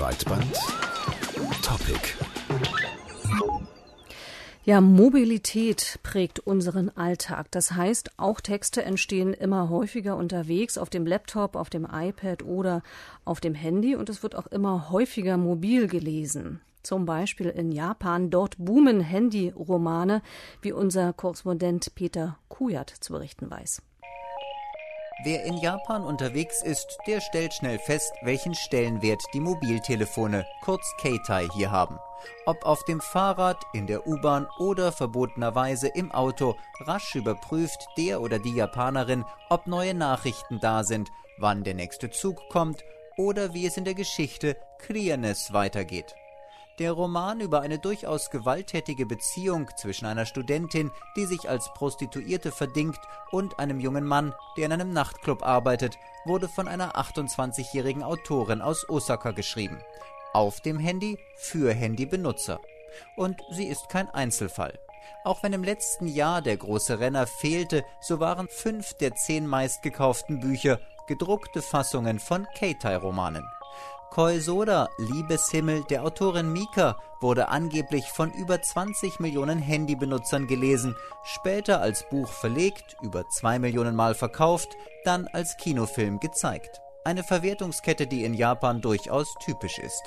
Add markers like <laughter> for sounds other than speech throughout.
Breitband Topic ja, Mobilität prägt unseren Alltag. Das heißt, auch Texte entstehen immer häufiger unterwegs auf dem Laptop, auf dem iPad oder auf dem Handy und es wird auch immer häufiger mobil gelesen. Zum Beispiel in Japan. Dort boomen Handy-Romane, wie unser Korrespondent Peter Kujat zu berichten weiß. Wer in Japan unterwegs ist, der stellt schnell fest, welchen Stellenwert die Mobiltelefone, kurz Keitai, hier haben. Ob auf dem Fahrrad, in der U-Bahn oder verbotenerweise im Auto, rasch überprüft der oder die Japanerin, ob neue Nachrichten da sind, wann der nächste Zug kommt oder wie es in der Geschichte Krianes weitergeht. Der Roman über eine durchaus gewalttätige Beziehung zwischen einer Studentin, die sich als Prostituierte verdingt, und einem jungen Mann, der in einem Nachtclub arbeitet, wurde von einer 28-jährigen Autorin aus Osaka geschrieben. Auf dem Handy für Handybenutzer. Und sie ist kein Einzelfall. Auch wenn im letzten Jahr der große Renner fehlte, so waren fünf der zehn meistgekauften Bücher gedruckte Fassungen von Keitai-Romanen. Koi Soda, Liebeshimmel der Autorin Mika, wurde angeblich von über 20 Millionen Handybenutzern gelesen, später als Buch verlegt, über zwei Millionen Mal verkauft, dann als Kinofilm gezeigt. Eine Verwertungskette, die in Japan durchaus typisch ist.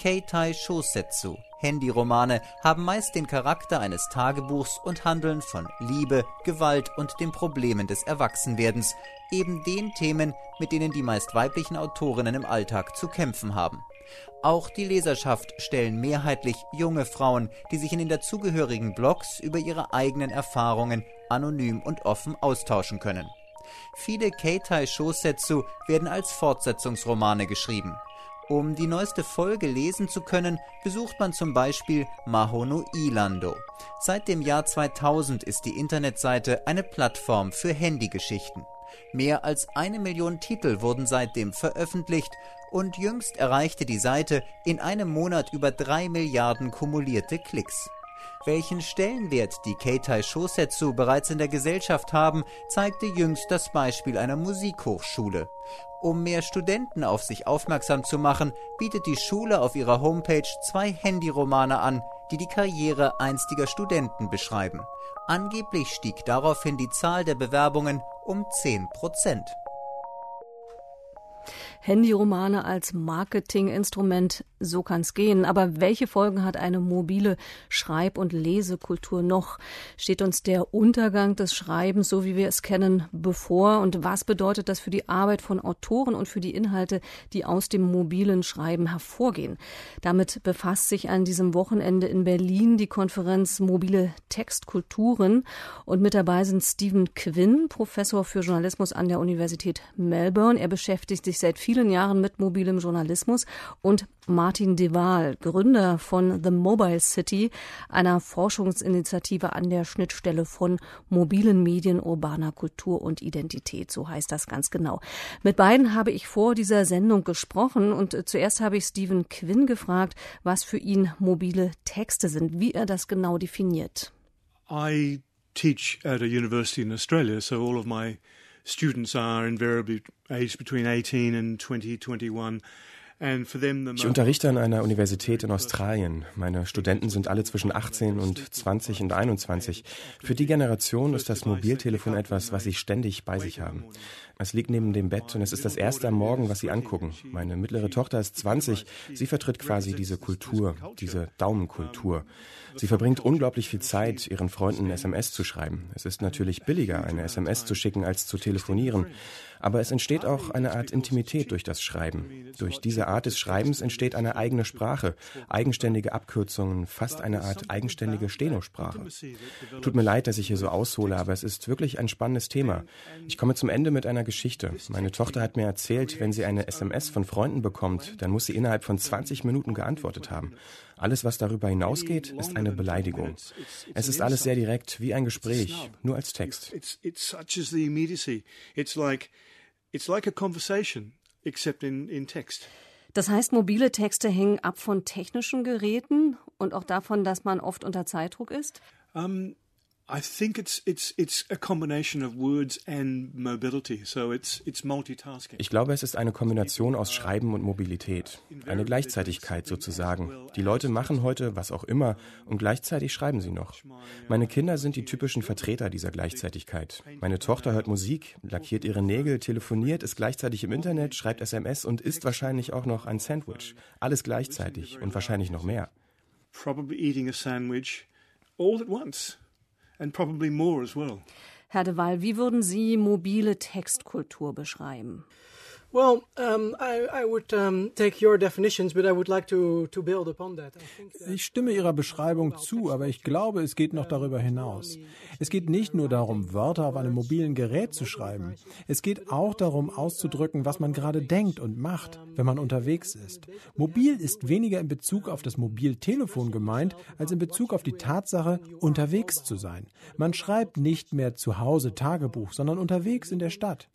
Keitai Shosetsu, Handyromane, haben meist den Charakter eines Tagebuchs und handeln von Liebe, Gewalt und den Problemen des Erwachsenwerdens, eben den Themen, mit denen die meist weiblichen Autorinnen im Alltag zu kämpfen haben. Auch die Leserschaft stellen mehrheitlich junge Frauen, die sich in den dazugehörigen Blogs über ihre eigenen Erfahrungen anonym und offen austauschen können. Viele Keitai Shosetsu werden als Fortsetzungsromane geschrieben. Um die neueste Folge lesen zu können, besucht man zum Beispiel Mahono Ilando. Seit dem Jahr 2000 ist die Internetseite eine Plattform für Handygeschichten. Mehr als eine Million Titel wurden seitdem veröffentlicht und jüngst erreichte die Seite in einem Monat über drei Milliarden kumulierte Klicks. Welchen Stellenwert die Keitai Shosetsu bereits in der Gesellschaft haben, zeigte jüngst das Beispiel einer Musikhochschule. Um mehr Studenten auf sich aufmerksam zu machen, bietet die Schule auf ihrer Homepage zwei Handyromane an, die die Karriere einstiger Studenten beschreiben. Angeblich stieg daraufhin die Zahl der Bewerbungen um 10 Prozent. Handyromane als Marketinginstrument, so kann's gehen. Aber welche Folgen hat eine mobile Schreib- und Lesekultur noch? Steht uns der Untergang des Schreibens, so wie wir es kennen, bevor? Und was bedeutet das für die Arbeit von Autoren und für die Inhalte, die aus dem mobilen Schreiben hervorgehen? Damit befasst sich an diesem Wochenende in Berlin die Konferenz Mobile Textkulturen. Und mit dabei sind Stephen Quinn, Professor für Journalismus an der Universität Melbourne. Er beschäftigt sich seit vielen Jahren mit mobilem Journalismus und Martin de Waal, Gründer von The Mobile City, einer Forschungsinitiative an der Schnittstelle von mobilen Medien, urbaner Kultur und Identität. So heißt das ganz genau. Mit beiden habe ich vor dieser Sendung gesprochen und äh, zuerst habe ich Stephen Quinn gefragt, was für ihn mobile Texte sind, wie er das genau definiert. I teach at a university in Australia, so all of my students are invariably aged between 18 and 20, 21. Ich unterrichte an einer Universität in Australien. Meine Studenten sind alle zwischen 18 und 20 und 21. Für die Generation ist das Mobiltelefon etwas, was sie ständig bei sich haben. Es liegt neben dem Bett und es ist das erste am Morgen, was sie angucken. Meine mittlere Tochter ist 20. Sie vertritt quasi diese Kultur, diese Daumenkultur. Sie verbringt unglaublich viel Zeit, ihren Freunden SMS zu schreiben. Es ist natürlich billiger, eine SMS zu schicken, als zu telefonieren. Aber es entsteht auch eine Art Intimität durch das Schreiben. Durch diese Art des Schreibens entsteht eine eigene Sprache, eigenständige Abkürzungen, fast eine Art eigenständige Stenosprache. Tut mir leid, dass ich hier so aushole, aber es ist wirklich ein spannendes Thema. Ich komme zum Ende mit einer Geschichte. Meine Tochter hat mir erzählt, wenn sie eine SMS von Freunden bekommt, dann muss sie innerhalb von 20 Minuten geantwortet haben. Alles, was darüber hinausgeht, ist eine Beleidigung. Es ist alles sehr direkt, wie ein Gespräch, nur als Text. Das heißt, mobile Texte hängen ab von technischen Geräten und auch davon, dass man oft unter Zeitdruck ist? Um I think it's it's it's a combination of words and mobility. So it's it's multitasking. Ich glaube, es ist eine Kombination aus Schreiben und Mobilität, eine Gleichzeitigkeit sozusagen. Die Leute machen heute was auch immer und gleichzeitig schreiben sie noch. Meine Kinder sind die typischen Vertreter dieser Gleichzeitigkeit. Meine Tochter hört Musik, lackiert ihre Nägel, telefoniert, ist gleichzeitig im Internet, schreibt SMS und isst wahrscheinlich auch noch ein Sandwich. Alles gleichzeitig und wahrscheinlich noch mehr. Probably eating a sandwich all at once and probably more as well. Herr de Waal, wie würden Sie mobile Textkultur beschreiben? Well, um, I, I would um, take your definitions, but I would like to, to build upon that. Ich stimme Ihrer Beschreibung zu, aber ich glaube, es geht noch darüber hinaus. Es geht nicht nur darum, Wörter auf einem mobilen Gerät zu schreiben. Es geht auch darum, auszudrücken, was man gerade denkt und macht, wenn man unterwegs ist. Mobil ist weniger in Bezug auf das Mobiltelefon gemeint, als in Bezug auf die Tatsache, unterwegs zu sein. Man schreibt nicht mehr zu Hause Tagebuch, sondern unterwegs in der Stadt.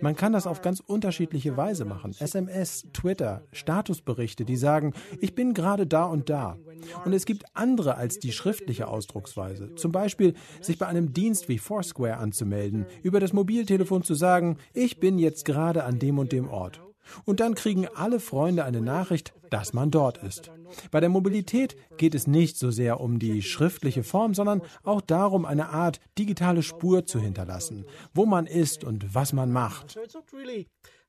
Man kann das auf ganz unterschiedliche unterschiedliche Weise machen. SMS, Twitter, Statusberichte, die sagen, ich bin gerade da und da. Und es gibt andere als die schriftliche Ausdrucksweise. Zum Beispiel sich bei einem Dienst wie Foursquare anzumelden, über das Mobiltelefon zu sagen, ich bin jetzt gerade an dem und dem Ort. Und dann kriegen alle Freunde eine Nachricht, dass man dort ist. Bei der Mobilität geht es nicht so sehr um die schriftliche Form, sondern auch darum, eine Art digitale Spur zu hinterlassen, wo man ist und was man macht.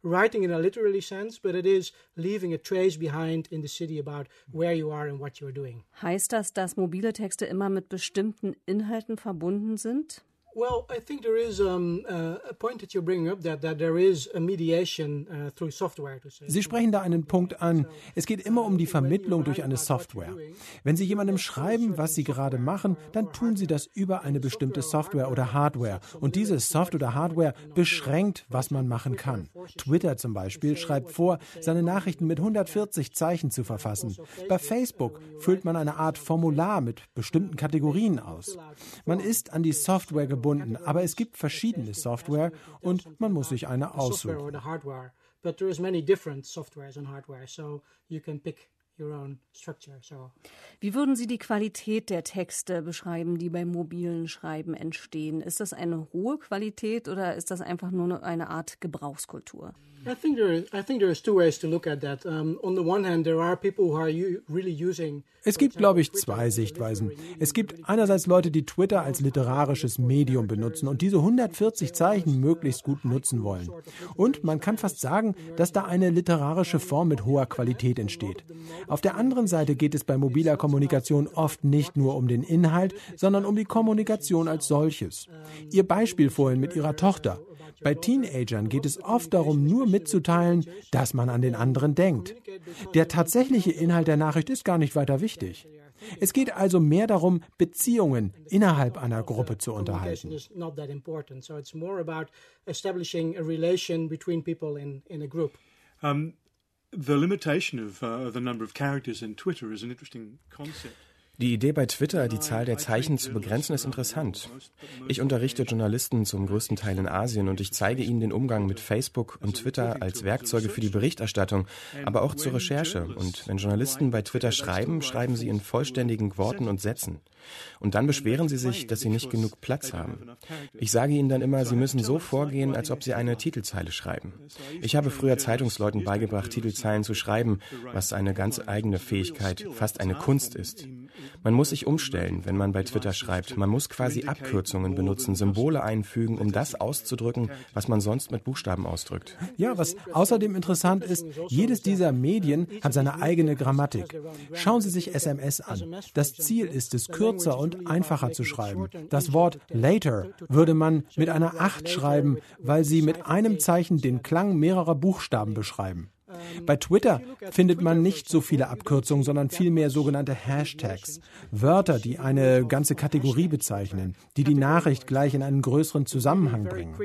Writing in a literary sense, but it is leaving a trace behind in the city about where you are and what you are doing. Heißt das, dass mobile Texte immer mit bestimmten Inhalten verbunden sind? Well, I think there is um, uh, a point that you're bringing up that, that there is a mediation uh, through software. To say. Sie sprechen da einen Punkt an. Es geht immer um die Vermittlung durch eine Software. Wenn Sie jemandem schreiben, was Sie gerade machen, dann tun Sie das über eine bestimmte Software oder Hardware. Und diese Software oder Hardware beschränkt, was man machen kann. Twitter zum Beispiel schreibt vor, seine Nachrichten mit 140 Zeichen zu verfassen. Bei Facebook füllt man eine Art Formular mit bestimmten Kategorien aus. Man ist an die Software gebunden verbunden, aber es gibt verschiedene Software und man muss sich eine aussuchen. Wie würden Sie die Qualität der Texte beschreiben, die beim mobilen Schreiben entstehen? Ist das eine hohe Qualität oder ist das einfach nur eine Art Gebrauchskultur? I think there, I think there is two ways to look at that. Um, on the one hand, there are people who are really using es gibt, glaube ich, zwei Sichtweisen. Es gibt einerseits Leute, die Twitter als literarisches Medium benutzen und diese 140 Zeichen möglichst gut nutzen wollen. Und man kann fast sagen, dass da eine literarische Form mit hoher Qualität entsteht. Auf der anderen Seite geht es bei mobiler Kommunikation oft nicht nur um den Inhalt, sondern um die Kommunikation als solches. Ihr Beispiel vorhin mit Ihrer Tochter. Bei Teenagern geht es oft darum, nur mitzuteilen, dass man an den anderen denkt. Der tatsächliche Inhalt der Nachricht ist gar nicht weiter wichtig. Es geht also mehr darum, Beziehungen innerhalb einer Gruppe zu unterhalten. Um, the limitation of uh, the number of characters in Twitter is an interesting concept. Die Idee bei Twitter, die Zahl der Zeichen zu begrenzen, ist interessant. Ich unterrichte Journalisten zum größten Teil in Asien und ich zeige ihnen den Umgang mit Facebook und Twitter als Werkzeuge für die Berichterstattung, aber auch zur Recherche. Und wenn Journalisten bei Twitter schreiben, schreiben sie in vollständigen Worten und Sätzen. Und dann beschweren sie sich, dass sie nicht genug Platz haben. Ich sage ihnen dann immer, sie müssen so vorgehen, als ob sie eine Titelzeile schreiben. Ich habe früher Zeitungsleuten beigebracht, Titelzeilen zu schreiben, was eine ganz eigene Fähigkeit, fast eine Kunst ist. Man muss sich umstellen, wenn man bei Twitter schreibt. Man muss quasi Abkürzungen benutzen, Symbole einfügen, um das auszudrücken, was man sonst mit Buchstaben ausdrückt. Ja, was außerdem interessant ist, jedes dieser Medien hat seine eigene Grammatik. Schauen Sie sich SMS an. Das Ziel ist es, kürzer und einfacher zu schreiben. Das Wort later würde man mit einer 8 schreiben, weil sie mit einem Zeichen den Klang mehrerer Buchstaben beschreiben. Bei Twitter findet man nicht so viele Abkürzungen, sondern vielmehr sogenannte Hashtags. Wörter, die eine ganze Kategorie bezeichnen, die die Nachricht gleich in einen größeren Zusammenhang bringen.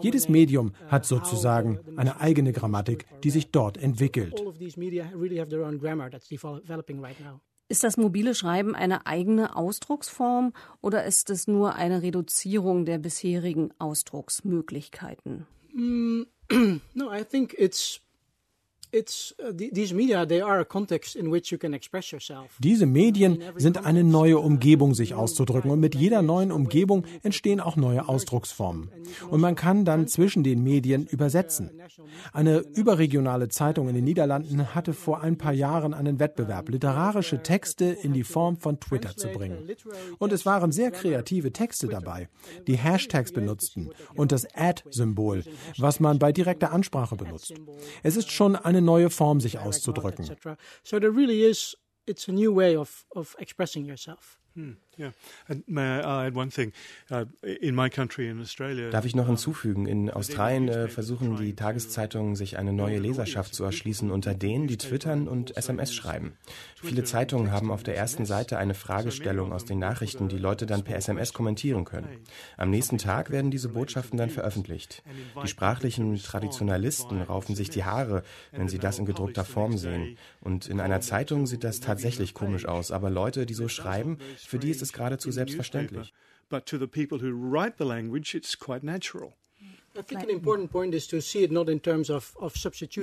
Jedes Medium hat sozusagen eine eigene Grammatik, die sich dort entwickelt. Ist das mobile Schreiben eine eigene Ausdrucksform oder ist es nur eine Reduzierung der bisherigen Ausdrucksmöglichkeiten? Mm, <clears throat> no, I think it's Diese Medien sind eine neue Umgebung, sich auszudrücken. Und mit jeder neuen Umgebung entstehen auch neue Ausdrucksformen. Und man kann dann zwischen den Medien übersetzen. Eine überregionale Zeitung in den Niederlanden hatte vor ein paar Jahren einen Wettbewerb, literarische Texte in die Form von Twitter zu bringen. Und es waren sehr kreative Texte dabei, die Hashtags benutzten und das Ad-Symbol, was man bei direkter Ansprache benutzt. Es ist schon eine neue Form, sich auszudrücken. So yeah. Uh, in my country, in Australia. Darf ich noch hinzufügen? In Australien äh, versuchen die Tageszeitungen, sich eine neue Leserschaft zu erschließen unter denen, die twittern und SMS schreiben. Viele Zeitungen haben auf der ersten Seite eine Fragestellung aus den Nachrichten, die Leute dann per SMS kommentieren können. Am nächsten Tag werden diese Botschaften dann veröffentlicht. Die sprachlichen Traditionalisten raufen sich die Haare, wenn sie das in gedruckter Form sehen. Und in einer Zeitung sieht das tatsächlich komisch aus. Aber Leute, die so schreiben, für die ist es geradezu selbstverständlich. But to the people who write the language, it's quite natural.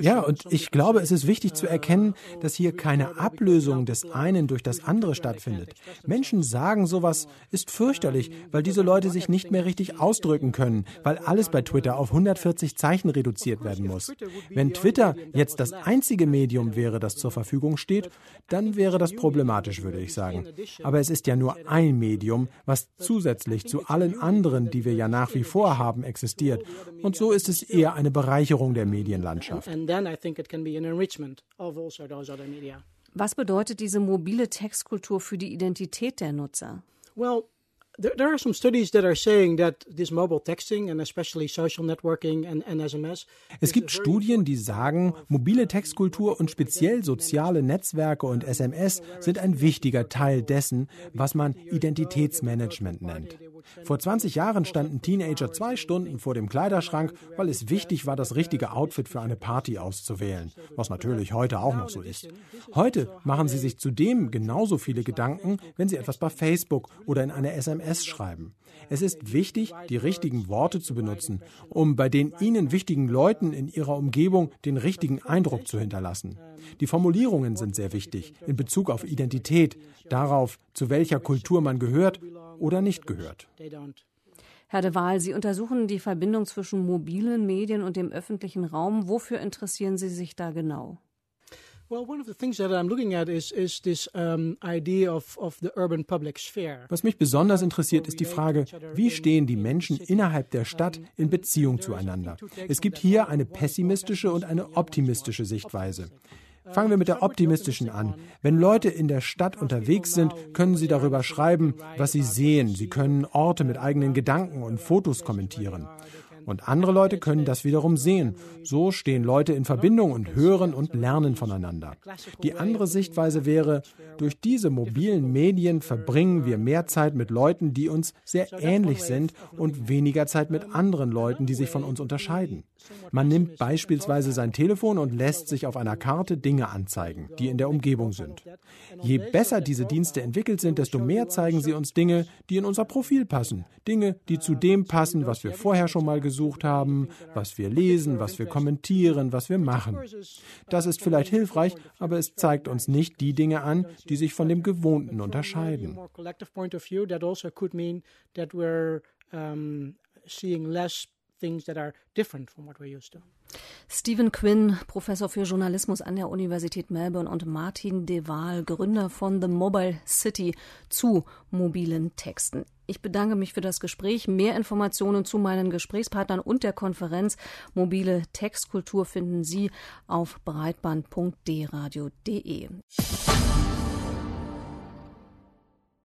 Ja, und ich glaube, es ist wichtig zu erkennen, dass hier keine Ablösung des einen durch das andere stattfindet. Menschen sagen sowas ist fürchterlich, weil diese Leute sich nicht mehr richtig ausdrücken können, weil alles bei Twitter auf 140 Zeichen reduziert werden muss. Wenn Twitter jetzt das einzige Medium wäre, das zur Verfügung steht, dann wäre das problematisch, würde ich sagen. Aber es ist ja nur ein Medium, was zusätzlich zu allen anderen, die wir ja nach wie vor haben, existiert. Und so ist es eher eine Bereicherung der Medienlandschaft. Was bedeutet diese mobile Textkultur für die Identität der Nutzer? Well, there, are some studies that are saying that this mobile texting and especially social networking and, and SMS. Es gibt Studien, die sagen, mobile Textkultur und speziell soziale Netzwerke und SMS sind ein wichtiger Teil dessen, was man Identitätsmanagement nennt. Vor 20 Jahren standen Teenager zwei Stunden vor dem Kleiderschrank, weil es wichtig war, das richtige Outfit für eine Party auszuwählen, was natürlich heute auch noch so ist. Heute machen sie sich zudem genauso viele Gedanken, wenn sie etwas bei Facebook oder in eine SMS schreiben. Es ist wichtig, die richtigen Worte zu benutzen, um bei den ihnen wichtigen Leuten in ihrer Umgebung den richtigen Eindruck zu hinterlassen. Die Formulierungen sind sehr wichtig in Bezug auf Identität, darauf, zu welcher Kultur man gehört oder nicht gehört. Herr de Waal, Sie untersuchen die Verbindung zwischen mobilen Medien und dem öffentlichen Raum. Wofür interessieren Sie sich da genau? Was mich besonders interessiert, ist die Frage, wie stehen die Menschen innerhalb der Stadt in Beziehung zueinander? Es gibt hier eine pessimistische und eine optimistische Sichtweise. Fangen wir mit der optimistischen an. Wenn Leute in der Stadt unterwegs sind, können sie darüber schreiben, was sie sehen. Sie können Orte mit eigenen Gedanken und Fotos kommentieren. Und andere Leute können das wiederum sehen. So stehen Leute in Verbindung und hören und lernen voneinander. Die andere Sichtweise wäre, durch diese mobilen Medien verbringen wir mehr Zeit mit Leuten, die uns sehr ähnlich sind und weniger Zeit mit anderen Leuten, die sich von uns unterscheiden. Man nimmt beispielsweise sein Telefon und lässt sich auf einer Karte Dinge anzeigen, die in der Umgebung sind. Je besser diese Dienste entwickelt sind, desto mehr zeigen sie uns Dinge, die in unser Profil passen. Dinge, die zu dem passen, was wir vorher schon mal gesucht haben, was wir lesen, was wir kommentieren, was wir machen. Das ist vielleicht hilfreich, aber es zeigt uns nicht die Dinge an, die sich von dem Gewohnten unterscheiden. seeing less things that are different from what we're used to. Stephen Quinn, Professor für Journalismus an der Universität Melbourne und Martin De Waal, Gründer von The Mobile City zu mobilen Texten. Ich bedanke mich für das Gespräch. Mehr Informationen zu meinen Gesprächspartnern und der Konferenz Mobile Textkultur finden Sie auf breitband.dradio.de.